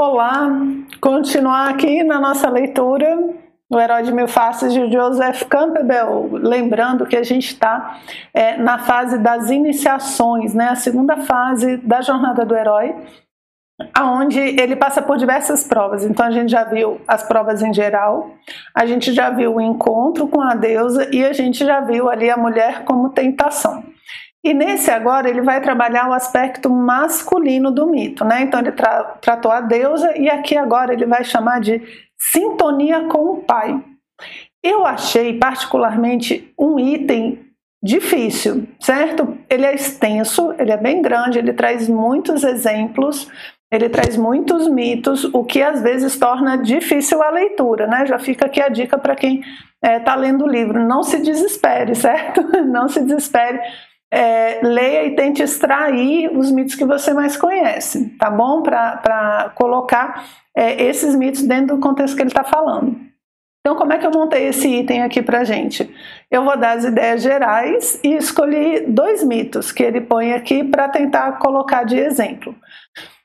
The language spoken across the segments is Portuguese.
Olá, continuar aqui na nossa leitura o Herói de Mil Faces de Joseph Campbell, lembrando que a gente está é, na fase das iniciações, né, a segunda fase da jornada do herói, aonde ele passa por diversas provas. Então a gente já viu as provas em geral, a gente já viu o encontro com a deusa e a gente já viu ali a mulher como tentação. E nesse agora ele vai trabalhar o aspecto masculino do mito, né? Então ele tra tratou a deusa e aqui agora ele vai chamar de sintonia com o pai. Eu achei particularmente um item difícil, certo? Ele é extenso, ele é bem grande, ele traz muitos exemplos, ele traz muitos mitos, o que às vezes torna difícil a leitura, né? Já fica aqui a dica para quem está é, tá lendo o livro: não se desespere, certo? Não se desespere é, leia e tente extrair os mitos que você mais conhece, tá bom? Para colocar é, esses mitos dentro do contexto que ele está falando. Então, como é que eu montei esse item aqui para gente? Eu vou dar as ideias gerais e escolhi dois mitos que ele põe aqui para tentar colocar de exemplo.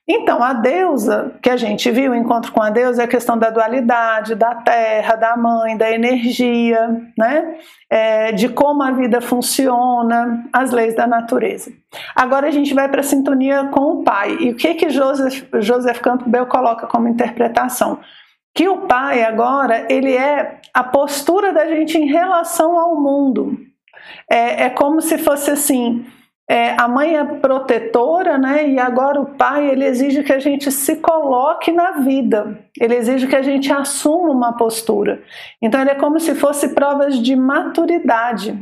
Então, a deusa que a gente viu, o encontro com a deusa, é a questão da dualidade, da terra, da mãe, da energia, né? É, de como a vida funciona, as leis da natureza. Agora a gente vai para a sintonia com o pai. E o que que Joseph, Joseph Campbell coloca como interpretação? Que o pai agora, ele é a postura da gente em relação ao mundo. É, é como se fosse assim, é, a mãe é protetora, né? E agora o pai ele exige que a gente se coloque na vida. Ele exige que a gente assuma uma postura. Então ele é como se fosse provas de maturidade,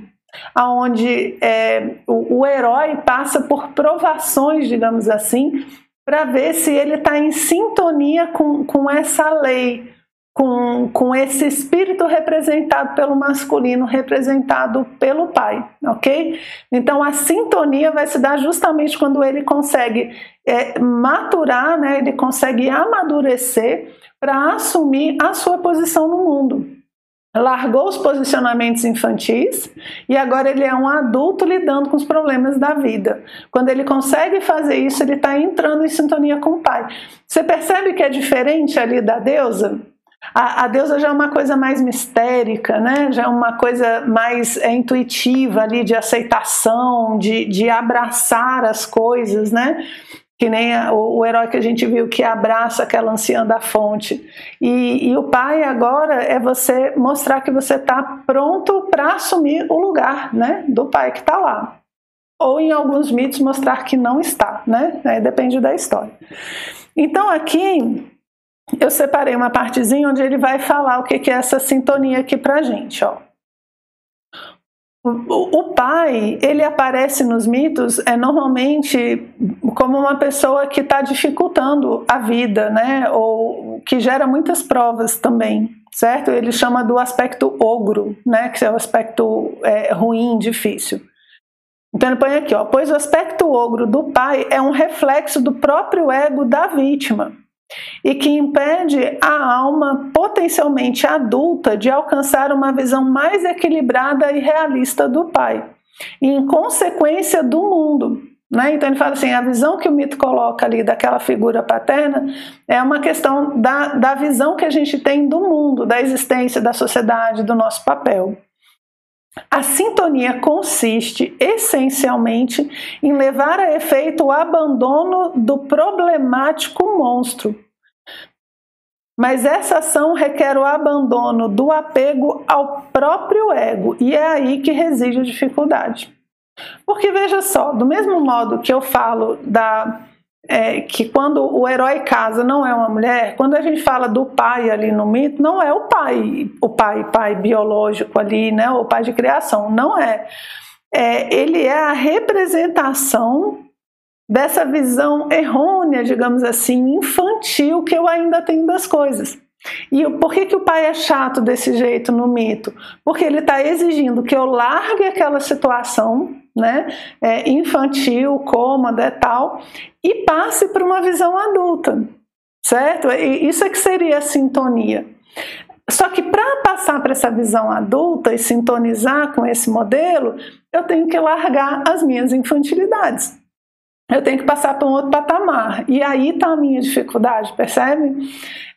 aonde é, o, o herói passa por provações, digamos assim, para ver se ele está em sintonia com, com essa lei, com, com esse espírito representado pelo masculino, representado pelo pai, ok? Então a sintonia vai se dar justamente quando ele consegue é, maturar, né, ele consegue amadurecer para assumir a sua posição no mundo. Largou os posicionamentos infantis e agora ele é um adulto lidando com os problemas da vida. Quando ele consegue fazer isso, ele está entrando em sintonia com o pai. Você percebe que é diferente ali da deusa? A, a, deusa já é uma coisa mais mistérica, né? já é uma coisa mais é, intuitiva ali de aceitação, de, de abraçar as coisas, né? que nem a, o, o, herói que a gente viu que abraça aquela anciã da fonte. E, e o pai agora é você mostrar que você está pronto para assumir o lugar né, do pai que está lá. Ou em alguns mitos mostrar que não está, né? Depende da história. Então aqui eu separei uma partezinha onde ele vai falar o que é essa sintonia aqui pra gente, ó. O pai, ele aparece nos mitos é normalmente como uma pessoa que está dificultando a vida, né? Ou que gera muitas provas também, certo? Ele chama do aspecto ogro, né? Que é o aspecto é, ruim, difícil. Então ele põe aqui, ó, pois o aspecto ogro do pai é um reflexo do próprio ego da vítima e que impede a alma potencialmente adulta de alcançar uma visão mais equilibrada e realista do pai, e em consequência do mundo. Né? Então ele fala assim: a visão que o mito coloca ali daquela figura paterna é uma questão da, da visão que a gente tem do mundo, da existência, da sociedade, do nosso papel. A sintonia consiste essencialmente em levar a efeito o abandono do problemático monstro. Mas essa ação requer o abandono do apego ao próprio ego, e é aí que reside a dificuldade. Porque veja só, do mesmo modo que eu falo da é, que quando o herói casa não é uma mulher, quando a gente fala do pai ali no mito, não é o pai, o pai, pai biológico ali, né, o pai de criação, não é. é ele é a representação dessa visão errônea, digamos assim, infantil que eu ainda tenho das coisas. E por que, que o pai é chato desse jeito no mito? Porque ele está exigindo que eu largue aquela situação né, é, infantil, cômoda e tal, e passe para uma visão adulta, certo? E isso é que seria a sintonia. Só que para passar para essa visão adulta e sintonizar com esse modelo, eu tenho que largar as minhas infantilidades. Eu tenho que passar para um outro patamar. E aí está a minha dificuldade, percebe?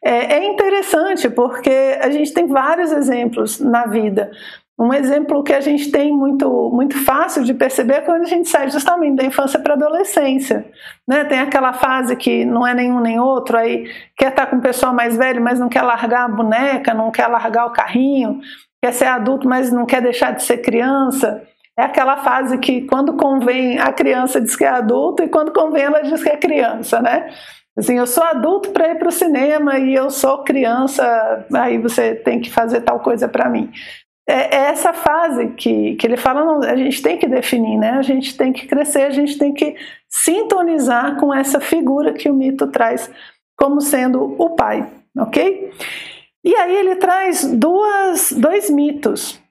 É, é interessante porque a gente tem vários exemplos na vida. Um exemplo que a gente tem muito, muito fácil de perceber é quando a gente sai justamente da infância para a adolescência. Né? Tem aquela fase que não é nenhum nem outro, aí quer estar tá com o pessoal mais velho, mas não quer largar a boneca, não quer largar o carrinho, quer ser adulto, mas não quer deixar de ser criança. É aquela fase que quando convém a criança diz que é adulto e quando convém ela diz que é criança, né? Assim, eu sou adulto para ir para o cinema e eu sou criança, aí você tem que fazer tal coisa para mim. É, é, essa fase que, que ele fala, não, a gente tem que definir, né? A gente tem que crescer, a gente tem que sintonizar com essa figura que o mito traz como sendo o pai, ok? E aí ele traz duas, dois mitos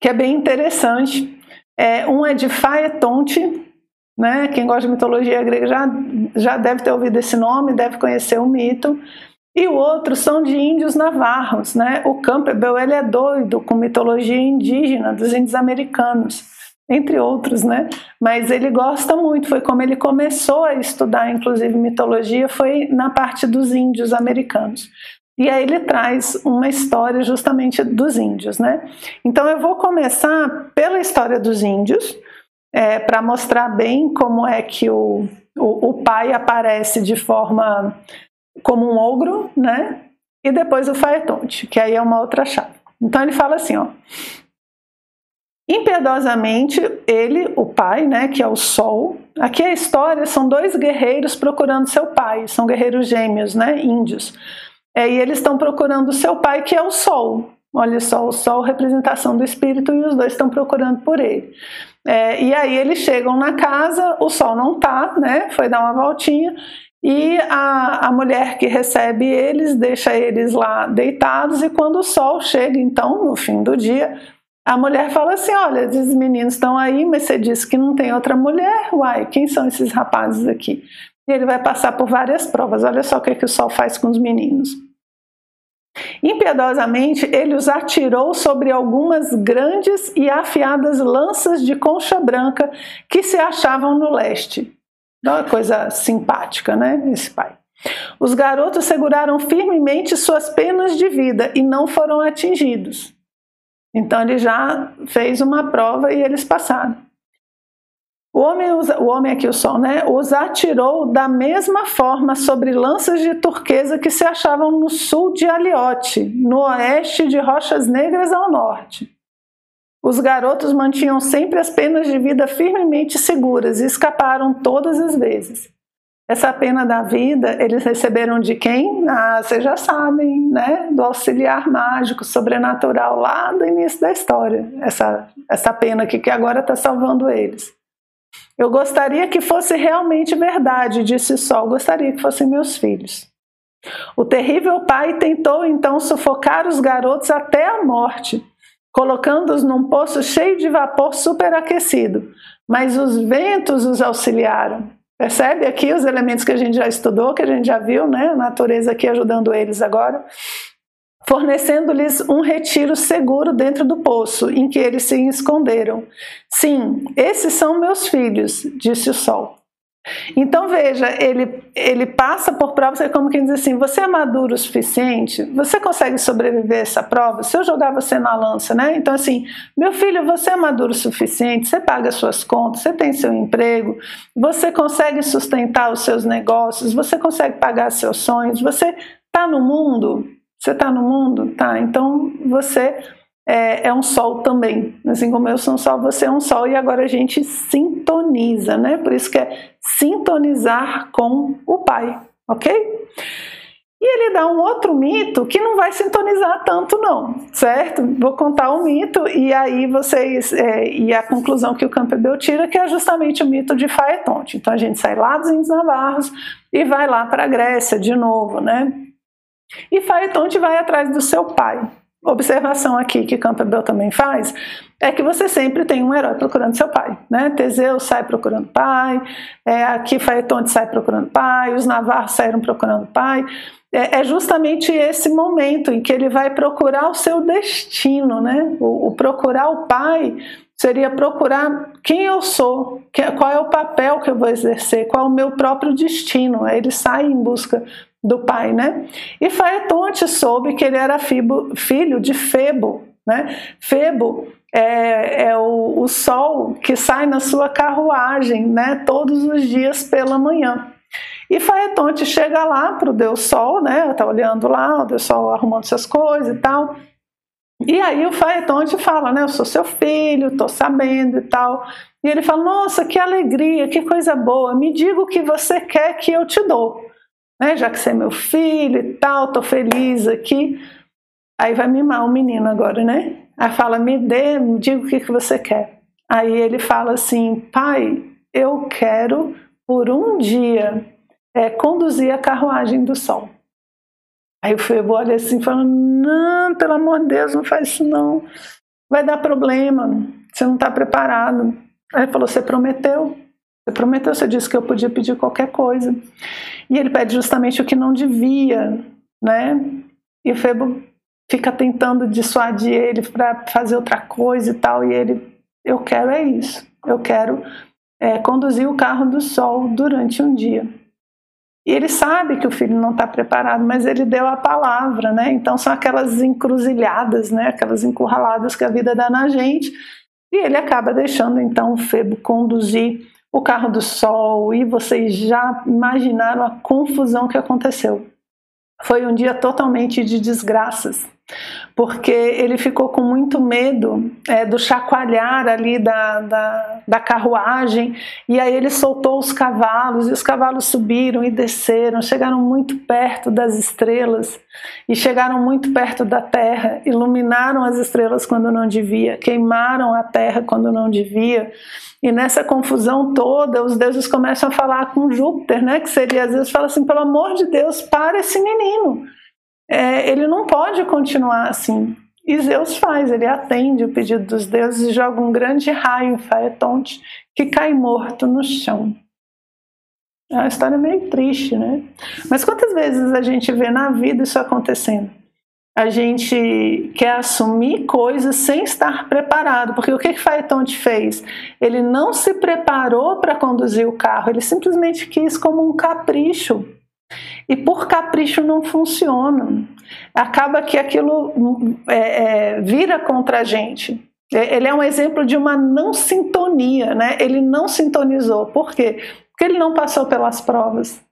que é bem interessante. É, um é de Faetonte, né? Quem gosta de mitologia grega já, já deve ter ouvido esse nome, deve conhecer o mito. E o outro são de índios navarros, né? O Campbell ele é doido com mitologia indígena dos índios americanos, entre outros, né? Mas ele gosta muito, foi como ele começou a estudar, inclusive mitologia, foi na parte dos índios americanos. E aí ele traz uma história justamente dos índios, né? Então eu vou começar pela história dos índios, é, para mostrar bem como é que o, o, o, pai aparece de forma como um ogro, né? E depois o faetonte, que aí é uma outra chave. Então ele fala assim, ó. Impiedosamente, ele, o pai, né, que é o sol. Aqui a história são dois guerreiros procurando seu pai, são guerreiros gêmeos, né, índios. É, e eles estão procurando o seu pai, que é o Sol. Olha só, o Sol, representação do Espírito, e os dois estão procurando por ele. É, e aí eles chegam na casa, o Sol não tá, né? Foi dar uma voltinha. E a, a mulher que recebe eles deixa eles lá deitados, e quando o sol chega, então, no fim do dia, a mulher fala assim: Olha, esses meninos estão aí, mas você disse que não tem outra mulher. Uai, quem são esses rapazes aqui? E ele vai passar por várias provas. Olha só o que, que o sol faz com os meninos. Impiedosamente, ele os atirou sobre algumas grandes e afiadas lanças de concha branca que se achavam no leste. Uma coisa simpática, né? Esse pai. Os garotos seguraram firmemente suas penas de vida e não foram atingidos. Então ele já fez uma prova e eles passaram. O homem, o homem aqui, o sol, né, os atirou da mesma forma sobre lanças de turquesa que se achavam no sul de Aliote, no oeste de Rochas Negras ao norte. Os garotos mantinham sempre as penas de vida firmemente seguras e escaparam todas as vezes. Essa pena da vida eles receberam de quem? Ah, vocês já sabem, né? Do auxiliar mágico, sobrenatural, lá do início da história. Essa, essa pena aqui que agora está salvando eles. Eu gostaria que fosse realmente verdade, disse Sol, gostaria que fossem meus filhos. O terrível pai tentou então sufocar os garotos até a morte, colocando-os num poço cheio de vapor superaquecido, mas os ventos os auxiliaram. Percebe aqui os elementos que a gente já estudou, que a gente já viu, né? A natureza aqui ajudando eles agora fornecendo-lhes um retiro seguro dentro do poço em que eles se esconderam. Sim, esses são meus filhos, disse o sol. Então veja, ele, ele passa por provas, é como quem diz assim: você é maduro o suficiente? Você consegue sobreviver a essa prova? Se eu jogar você na lança, né? Então, assim, meu filho, você é maduro o suficiente? Você paga suas contas, você tem seu emprego, você consegue sustentar os seus negócios, você consegue pagar seus sonhos, você está no mundo? Você está no mundo? Tá. Então você é, é, um sol também. Assim como eu sou um sol, você é um sol. E agora a gente sintoniza, né? Por isso que é sintonizar com o Pai, ok? E ele dá um outro mito que não vai sintonizar tanto, não, certo? Vou contar um mito e aí vocês. É, e a conclusão que o Campbell tira, que é justamente o mito de Faetonte. Então a gente sai lá dos Índios Navarros e vai lá para a Grécia de novo, né? E Faetonte vai atrás do seu pai. Observação aqui que Campbell também faz é que você sempre tem um herói procurando seu pai, né? Teseu sai procurando pai, é, aqui Faetonte sai procurando pai, os navarros saíram procurando pai. É, é, justamente esse momento em que ele vai procurar o seu destino, né? O, o procurar o pai seria procurar quem eu sou, qual é o papel que eu vou exercer, qual é o meu próprio destino. Aí ele sai em busca do pai, né? E Faetonte soube que ele era filho de Febo, né? Febo é, é o, o, sol que sai na sua carruagem, né? Todos os dias pela manhã. E Faetonte chega lá para o Deus Sol, né? Tá olhando lá, o Deus Sol arrumando suas coisas e tal. E aí o Faetonte fala, né? Eu sou seu filho, tô sabendo e tal. E ele fala: Nossa, que alegria, que coisa boa. Me diga o que você quer que eu te dou né? Já que você é meu filho e tal, tô feliz aqui. Aí vai mimar o menino agora, né? Aí fala, me dê, me diga o que, que você quer. Aí ele fala assim, pai, eu quero por um dia é, conduzir a carruagem do sol. Aí o Febo olha assim, falando, não, pelo amor de Deus, não faz isso não. Vai dar problema, você não está preparado. Aí ele falou, você prometeu. Você prometeu, você disse que eu podia pedir qualquer coisa. E ele pede justamente o que não devia, né? E o Febo fica tentando dissuadir ele para fazer outra coisa e tal. E ele, eu quero é isso. Eu quero é, conduzir o carro do sol durante um dia. E ele sabe que o filho não está preparado, mas ele deu a palavra, né? Então são aquelas encruzilhadas, né? Aquelas encurraladas que a vida dá na gente. E ele acaba deixando então o Febo conduzir o carro do sol, e vocês já imaginaram a confusão que aconteceu. Foi um dia totalmente de desgraças, porque ele ficou com muito medo é, do chacoalhar ali da, da, da, carruagem, e aí ele soltou os cavalos, e os cavalos subiram e desceram, chegaram muito perto das estrelas, e chegaram muito perto da terra, iluminaram as estrelas quando não devia, queimaram a terra quando não devia, e nessa confusão toda, os deuses começam a falar com Júpiter, né? Que seria às vezes fala assim: pelo amor de Deus, para esse menino. É, ele não pode continuar assim. E Zeus faz, ele atende o pedido dos deuses e joga um grande raio em Faetonte que cai morto no chão. É uma história meio triste, né? Mas quantas vezes a gente vê na vida isso acontecendo? a gente quer assumir coisas sem estar preparado. Porque o que que Faetonte fez? Ele não se preparou para conduzir o carro, ele simplesmente quis como um capricho. E por capricho não funciona. Acaba que aquilo é, é, vira contra a gente. Ele é um exemplo de uma não sintonia, né? Ele não sintonizou. Por quê? Porque ele não passou pelas provas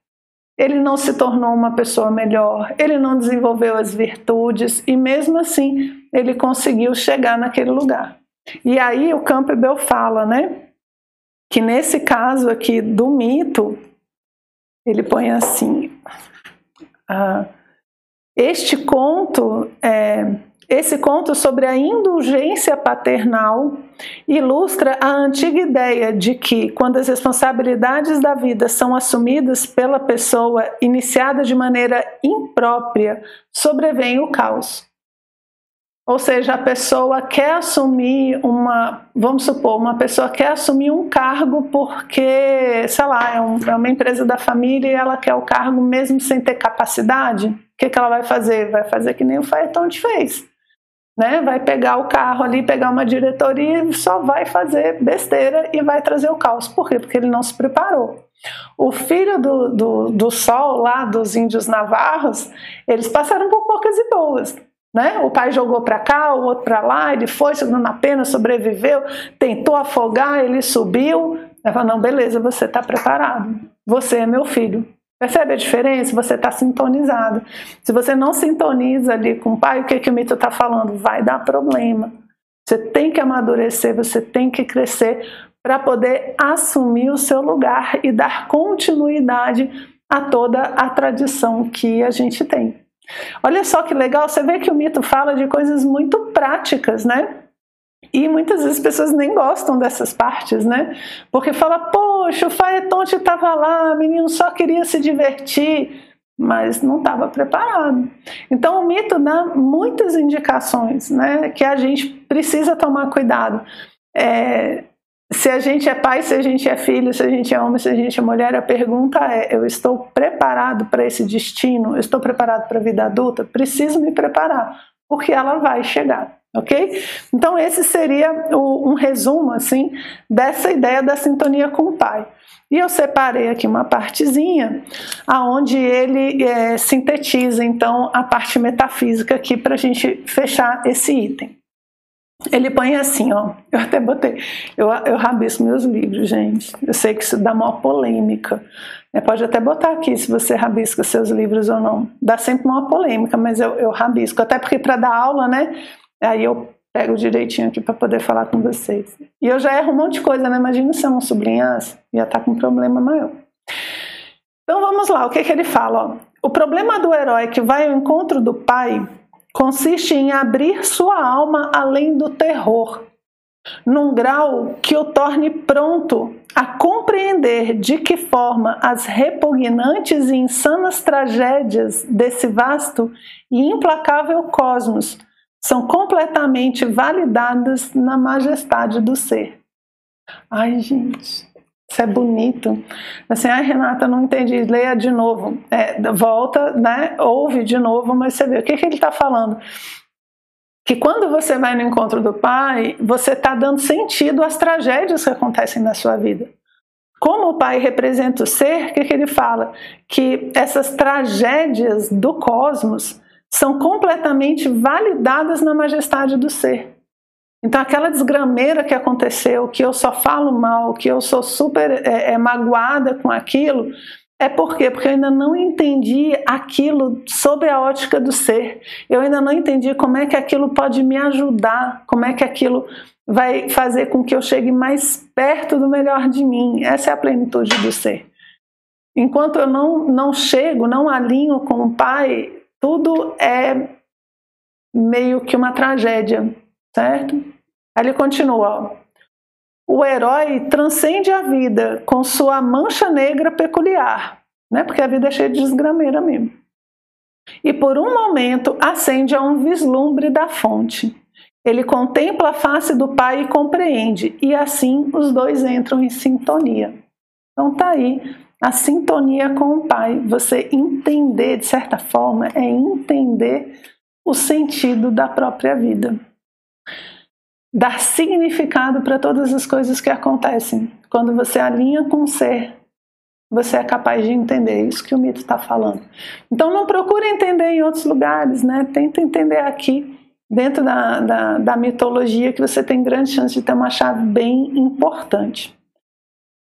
ele não se tornou uma pessoa melhor, ele não desenvolveu as virtudes e mesmo assim ele conseguiu chegar naquele lugar. E aí o Campbell fala, né, que nesse caso aqui do mito, ele põe assim: ah, este conto é, esse conto sobre a indulgência paternal ilustra a antiga ideia de que, quando as responsabilidades da vida são assumidas pela pessoa iniciada de maneira imprópria, sobrevém o caos. Ou seja, a pessoa quer assumir uma, vamos supor, uma pessoa quer assumir um cargo porque, sei lá, é, um, é uma empresa da família e ela quer o cargo mesmo sem ter capacidade. O que, que ela vai fazer? Vai fazer que nem o Faeton fez né? Vai pegar o carro ali, pegar uma diretoria e só vai fazer besteira e vai trazer o caos. Por quê? Porque ele não se preparou. O filho do, do, do sol lá dos índios navarros, eles passaram por poucas e boas. Né? O pai jogou para cá, o outro para lá, ele foi segurando a pena, sobreviveu, tentou afogar, ele subiu. Ela falou, não, beleza, você está preparado. Você é meu filho. Percebe a diferença? Você está sintonizado. Se você não sintoniza ali com o pai, o que, que o mito está falando? Vai dar problema. Você tem que amadurecer, você tem que crescer para poder assumir o seu lugar e dar continuidade a toda a tradição que a gente tem. Olha só que legal, você vê que o mito fala de coisas muito práticas, né? E muitas vezes as pessoas nem gostam dessas partes, né? Porque fala, poxa, o Faetonte estava lá, o menino só queria se divertir, mas não estava preparado. Então o mito dá muitas indicações, né? Que a gente precisa tomar cuidado. É, se a gente é pai, se a gente é filho, se a gente é homem, se a gente é mulher, a pergunta é: eu estou preparado para esse destino? Eu estou preparado para a vida adulta? Preciso me preparar, porque ela vai chegar ok? Então esse seria o, um resumo assim dessa ideia da sintonia com o pai. E eu separei aqui uma partezinha aonde ele é, sintetiza então a parte metafísica aqui para a gente fechar esse item. Ele põe assim, ó. Eu até botei. Eu, eu rabisco meus livros, gente. Eu sei que isso dá uma polêmica. É, pode até botar aqui se você rabisca seus livros ou não. Dá sempre uma polêmica, mas eu, eu rabisco. Até porque para dar aula, né? Aí eu pego direitinho aqui para poder falar com vocês. E eu já erro um monte de coisa, né? Imagina se eu não sublinhasse, ia estar tá com um problema maior. Então vamos lá, o que, que ele fala? Ó. O problema do herói que vai ao encontro do pai consiste em abrir sua alma além do terror, num grau que o torne pronto a compreender de que forma as repugnantes e insanas tragédias desse vasto e implacável cosmos são completamente validadas na majestade do ser. Ai, gente, isso é bonito. Assim, ai, Renata, não entendi. Leia de novo. É, volta, né? Ouve de novo, mas você vê o que, que ele está falando. Que quando você vai no encontro do Pai, você está dando sentido às tragédias que acontecem na sua vida. Como o Pai representa o ser, o que, que ele fala? Que essas tragédias do cosmos são completamente validadas na majestade do ser. Então, aquela desgrameira que aconteceu, que eu só falo mal, que eu sou super é, é, magoada com aquilo, é por quê? Porque eu ainda não entendi aquilo sobre a ótica do ser. Eu ainda não entendi como é que aquilo pode me ajudar, como é que aquilo vai fazer com que eu chegue mais perto do melhor de mim. Essa é a plenitude do ser. Enquanto eu não, não chego, não alinho com o Pai, tudo é meio que uma tragédia certo? Aí ele continua: o herói transcende a vida com sua mancha negra peculiar, né? Porque a vida é cheia de desgrameira mesmo. E por um momento acende a um vislumbre da fonte. Ele contempla a face do pai e compreende, e assim os dois entram em sintonia. Então tá aí a sintonia com o pai. Você entender, de certa forma, é entender o sentido da própria vida dar significado para todas as coisas que acontecem. Quando você alinha com o ser, você é capaz de entender isso que o mito está falando. Então não procure entender em outros lugares, né? Tenta entender aqui, dentro da, da, da mitologia, que você tem grande chance de ter uma chave bem importante.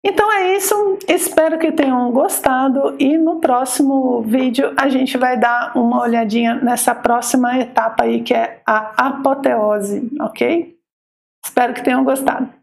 Então é isso, espero que tenham gostado e no próximo vídeo a gente vai dar uma olhadinha nessa próxima etapa aí que é a apoteose, ok? Espero que tenham gostado.